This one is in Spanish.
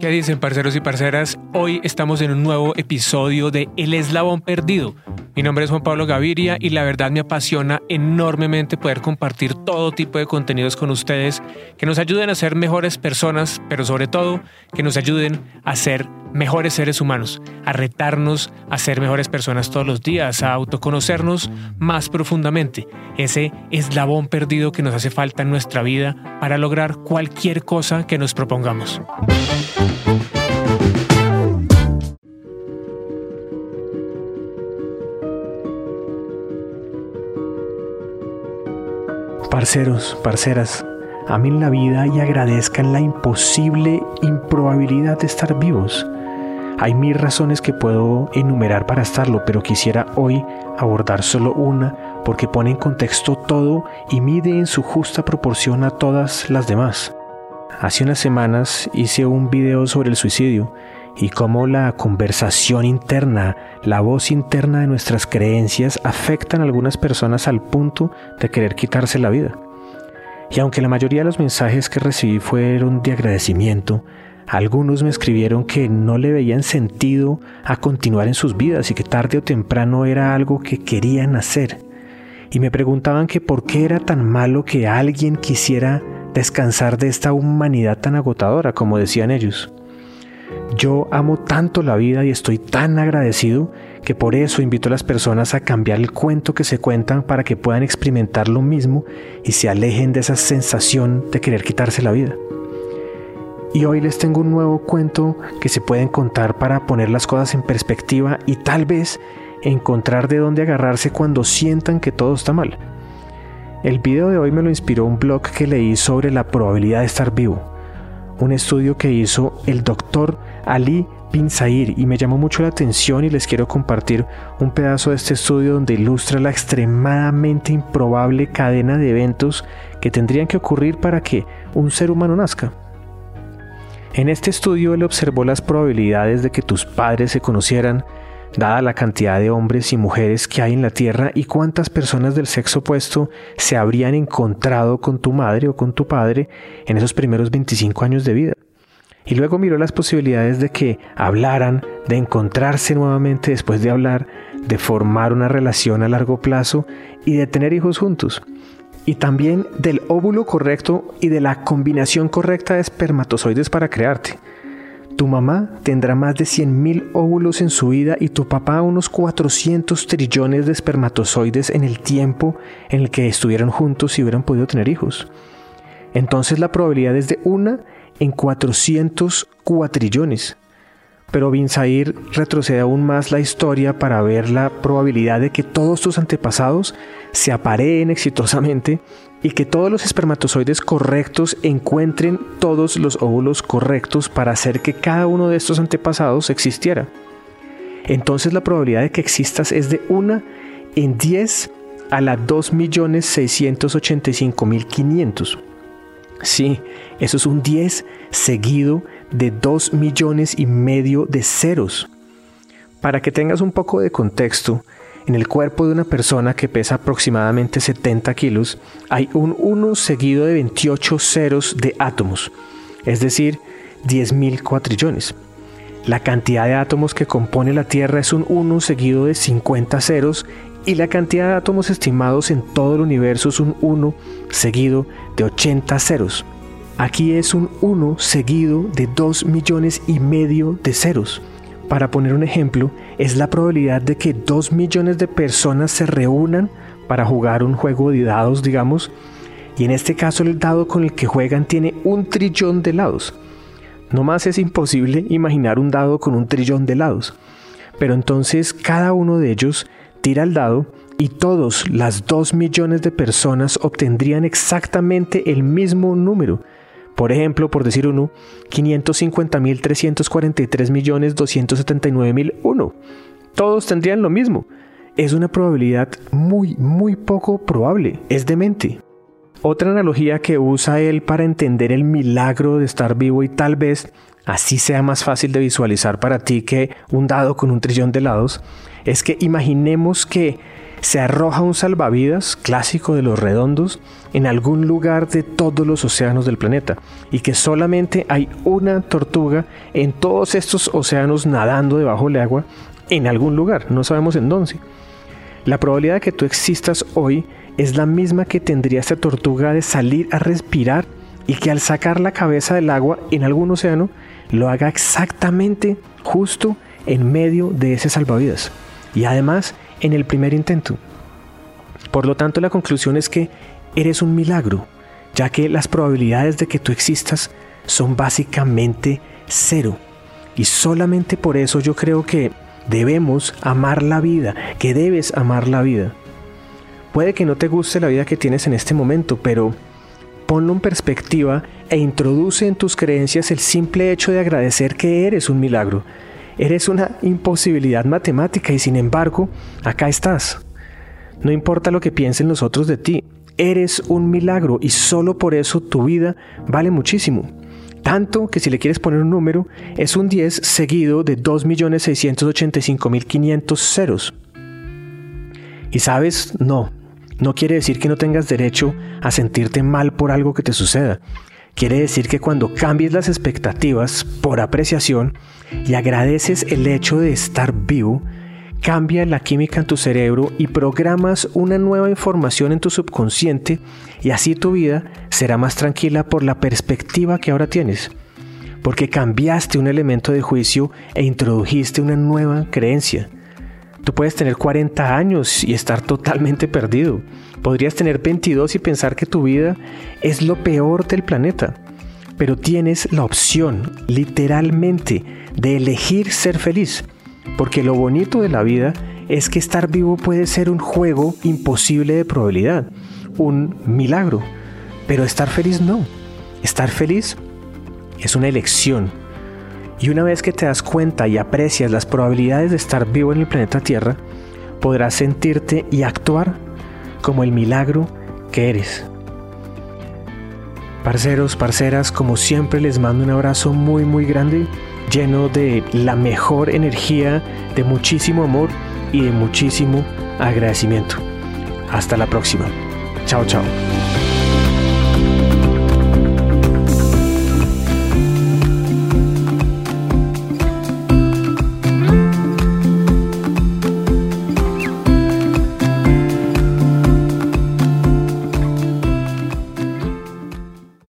¿Qué dicen, parceros y parceras? Hoy estamos en un nuevo episodio de El Eslabón Perdido. Mi nombre es Juan Pablo Gaviria y la verdad me apasiona enormemente poder compartir todo tipo de contenidos con ustedes que nos ayuden a ser mejores personas, pero sobre todo que nos ayuden a ser mejores seres humanos, a retarnos a ser mejores personas todos los días, a autoconocernos más profundamente, ese eslabón perdido que nos hace falta en nuestra vida para lograr cualquier cosa que nos propongamos. Parceros, parceras, amen la vida y agradezcan la imposible improbabilidad de estar vivos. Hay mil razones que puedo enumerar para estarlo, pero quisiera hoy abordar solo una porque pone en contexto todo y mide en su justa proporción a todas las demás. Hace unas semanas hice un video sobre el suicidio y cómo la conversación interna, la voz interna de nuestras creencias afectan a algunas personas al punto de querer quitarse la vida. Y aunque la mayoría de los mensajes que recibí fueron de agradecimiento, algunos me escribieron que no le veían sentido a continuar en sus vidas y que tarde o temprano era algo que querían hacer. Y me preguntaban que por qué era tan malo que alguien quisiera descansar de esta humanidad tan agotadora, como decían ellos. Yo amo tanto la vida y estoy tan agradecido que por eso invito a las personas a cambiar el cuento que se cuentan para que puedan experimentar lo mismo y se alejen de esa sensación de querer quitarse la vida. Y hoy les tengo un nuevo cuento que se pueden contar para poner las cosas en perspectiva y tal vez encontrar de dónde agarrarse cuando sientan que todo está mal. El video de hoy me lo inspiró un blog que leí sobre la probabilidad de estar vivo, un estudio que hizo el doctor Ali Bin y me llamó mucho la atención y les quiero compartir un pedazo de este estudio donde ilustra la extremadamente improbable cadena de eventos que tendrían que ocurrir para que un ser humano nazca. En este estudio él observó las probabilidades de que tus padres se conocieran, dada la cantidad de hombres y mujeres que hay en la Tierra y cuántas personas del sexo opuesto se habrían encontrado con tu madre o con tu padre en esos primeros 25 años de vida. Y luego miró las posibilidades de que hablaran, de encontrarse nuevamente después de hablar, de formar una relación a largo plazo y de tener hijos juntos y también del óvulo correcto y de la combinación correcta de espermatozoides para crearte. Tu mamá tendrá más de 100.000 óvulos en su vida y tu papá unos 400 trillones de espermatozoides en el tiempo en el que estuvieron juntos y hubieran podido tener hijos. Entonces la probabilidad es de una en 400 cuatrillones. Pero Bin retrocede aún más la historia para ver la probabilidad de que todos tus antepasados se apareen exitosamente y que todos los espermatozoides correctos encuentren todos los óvulos correctos para hacer que cada uno de estos antepasados existiera. Entonces la probabilidad de que existas es de 1 en 10 a la 2.685.500. Sí, eso es un 10 seguido de 2 millones y medio de ceros. Para que tengas un poco de contexto, en el cuerpo de una persona que pesa aproximadamente 70 kilos hay un 1 seguido de 28 ceros de átomos, es decir, 10.000 cuatrillones. La cantidad de átomos que compone la Tierra es un 1 seguido de 50 ceros y la cantidad de átomos estimados en todo el universo es un 1 seguido de 80 ceros. Aquí es un 1 seguido de 2 millones y medio de ceros. Para poner un ejemplo, es la probabilidad de que 2 millones de personas se reúnan para jugar un juego de dados, digamos, y en este caso el dado con el que juegan tiene un trillón de lados. No más es imposible imaginar un dado con un trillón de lados. Pero entonces cada uno de ellos tira el dado y todos las 2 millones de personas obtendrían exactamente el mismo número, por ejemplo, por decir uno, 550.343.279.001. Todos tendrían lo mismo. Es una probabilidad muy, muy poco probable. Es demente. Otra analogía que usa él para entender el milagro de estar vivo y tal vez así sea más fácil de visualizar para ti que un dado con un trillón de lados, es que imaginemos que se arroja un salvavidas clásico de los redondos en algún lugar de todos los océanos del planeta y que solamente hay una tortuga en todos estos océanos nadando debajo del agua en algún lugar, no sabemos en dónde. La probabilidad de que tú existas hoy es la misma que tendría esta tortuga de salir a respirar y que al sacar la cabeza del agua en algún océano lo haga exactamente justo en medio de ese salvavidas. Y además en el primer intento. Por lo tanto, la conclusión es que eres un milagro, ya que las probabilidades de que tú existas son básicamente cero. Y solamente por eso yo creo que debemos amar la vida, que debes amar la vida. Puede que no te guste la vida que tienes en este momento, pero ponlo en perspectiva e introduce en tus creencias el simple hecho de agradecer que eres un milagro, Eres una imposibilidad matemática y sin embargo, acá estás. No importa lo que piensen los otros de ti, eres un milagro y solo por eso tu vida vale muchísimo. Tanto que si le quieres poner un número, es un 10 seguido de 2.685.500 ceros. Y sabes, no, no quiere decir que no tengas derecho a sentirte mal por algo que te suceda. Quiere decir que cuando cambies las expectativas por apreciación y agradeces el hecho de estar vivo, cambia la química en tu cerebro y programas una nueva información en tu subconsciente y así tu vida será más tranquila por la perspectiva que ahora tienes. Porque cambiaste un elemento de juicio e introdujiste una nueva creencia. Tú puedes tener 40 años y estar totalmente perdido. Podrías tener 22 y pensar que tu vida es lo peor del planeta. Pero tienes la opción, literalmente, de elegir ser feliz. Porque lo bonito de la vida es que estar vivo puede ser un juego imposible de probabilidad, un milagro. Pero estar feliz no. Estar feliz es una elección. Y una vez que te das cuenta y aprecias las probabilidades de estar vivo en el planeta Tierra, podrás sentirte y actuar como el milagro que eres. Parceros, parceras, como siempre les mando un abrazo muy muy grande, lleno de la mejor energía, de muchísimo amor y de muchísimo agradecimiento. Hasta la próxima. Chao, chao.